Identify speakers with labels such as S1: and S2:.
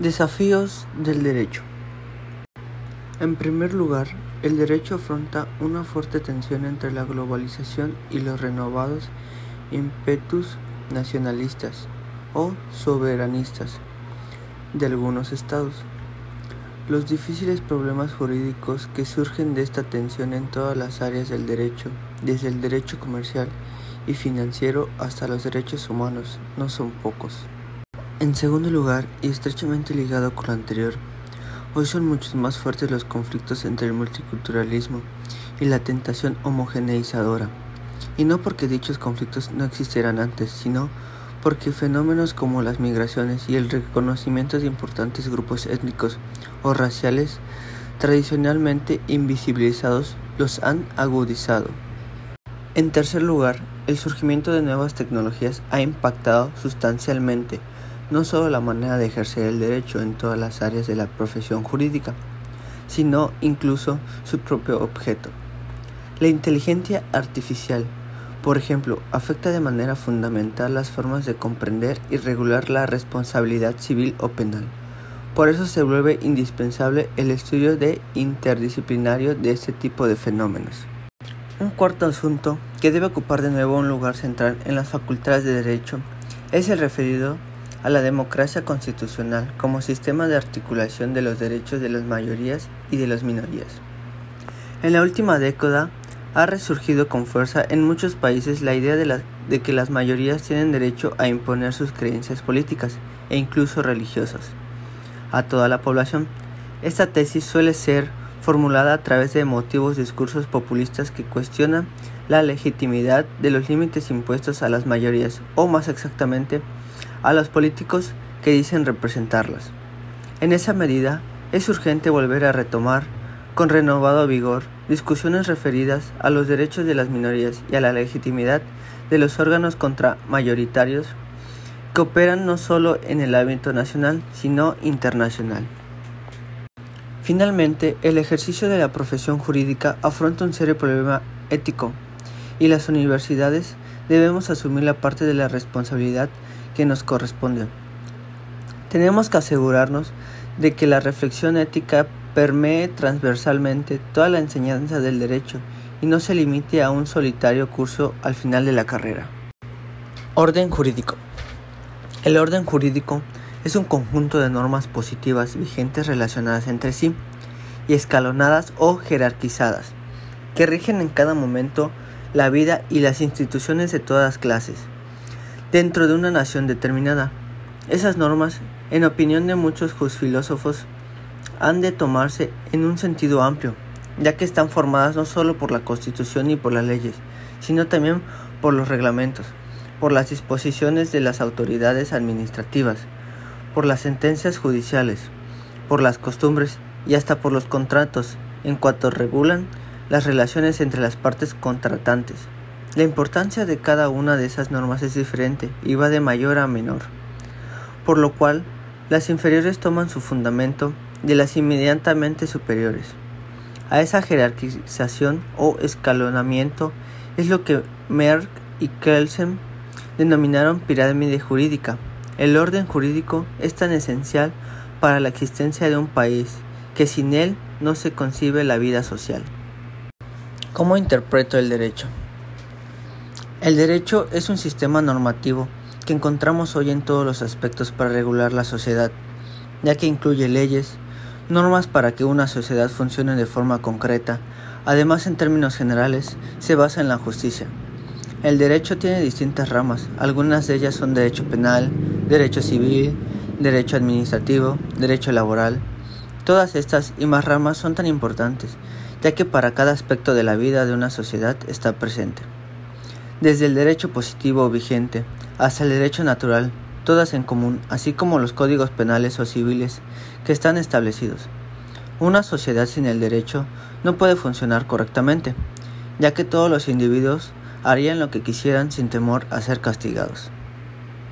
S1: Desafíos del derecho. En primer lugar, el derecho afronta una fuerte tensión entre la globalización y los renovados ímpetus nacionalistas o soberanistas de algunos estados. Los difíciles problemas jurídicos que surgen de esta tensión en todas las áreas del derecho, desde el derecho comercial y financiero hasta los derechos humanos, no son pocos. En segundo lugar, y estrechamente ligado con lo anterior, hoy son muchos más fuertes los conflictos entre el multiculturalismo y la tentación homogeneizadora, y no porque dichos conflictos no existieran antes, sino porque fenómenos como las migraciones y el reconocimiento de importantes grupos étnicos o raciales tradicionalmente invisibilizados los han agudizado. En tercer lugar, el surgimiento de nuevas tecnologías ha impactado sustancialmente no solo la manera de ejercer el derecho en todas las áreas de la profesión jurídica, sino incluso su propio objeto. La inteligencia artificial, por ejemplo, afecta de manera fundamental las formas de comprender y regular la responsabilidad civil o penal. Por eso se vuelve indispensable el estudio de interdisciplinario de este tipo de fenómenos. Un cuarto asunto que debe ocupar de nuevo un lugar central en las facultades de derecho es el referido a la democracia constitucional como sistema de articulación de los derechos de las mayorías y de las minorías. En la última década ha resurgido con fuerza en muchos países la idea de, de, que las mayorías tienen derecho a imponer sus creencias políticas e incluso religiosas a toda la población. Esta tesis suele ser formulada a través de emotivos discursos populistas que cuestionan la legitimidad de los límites impuestos a las mayorías, o más exactamente, a los políticos que dicen representarlas. En esa medida, es urgente volver a retomar, con renovado vigor, discusiones referidas a los derechos de las minorías y a la legitimidad de los órganos contramayoritarios que operan no solo en el ámbito nacional, sino internacional. Finalmente, el ejercicio de la profesión jurídica afronta un serio problema ético y las universidades debemos asumir la parte de la responsabilidad que nos corresponde. Tenemos que asegurarnos de que la reflexión ética permee transversalmente toda la enseñanza del derecho y no se limite a un solitario curso al final de la carrera. Orden jurídico. El orden jurídico es un conjunto de normas positivas vigentes relacionadas entre sí y escalonadas o jerarquizadas, que rigen en cada momento la vida y las instituciones de todas clases, dentro de una nación determinada. Esas normas, en opinión de muchos filósofos, han de tomarse en un sentido amplio, ya que están formadas no solo por la Constitución y por las leyes, sino también por los reglamentos, por las disposiciones de las autoridades administrativas, por las sentencias judiciales, por las costumbres y hasta por los contratos en cuanto regulan las relaciones entre las partes contratantes. La importancia de cada una de esas normas es diferente y va de mayor a menor, por lo cual las inferiores toman su fundamento de las inmediatamente superiores. A esa jerarquización o escalonamiento es lo que Merck y Kelsen denominaron pirámide jurídica. El orden jurídico es tan esencial para la existencia de un país que sin él no se concibe la vida social. ¿Cómo interpreto el derecho? El derecho es un sistema normativo que encontramos hoy en todos los aspectos para regular la sociedad, ya que incluye leyes, normas para que una sociedad funcione de forma concreta. Además, en términos generales, se basa en la justicia. El derecho tiene distintas ramas, algunas de ellas son derecho penal, derecho civil, derecho administrativo, derecho laboral. Todas estas y más ramas son tan importantes, ya que para cada aspecto de la vida de una sociedad está presente desde el derecho positivo vigente hasta el derecho natural, todas en común, así como los códigos penales o civiles que están establecidos. Una sociedad sin el derecho no puede funcionar correctamente, ya que todos los individuos harían lo que quisieran sin temor a ser castigados.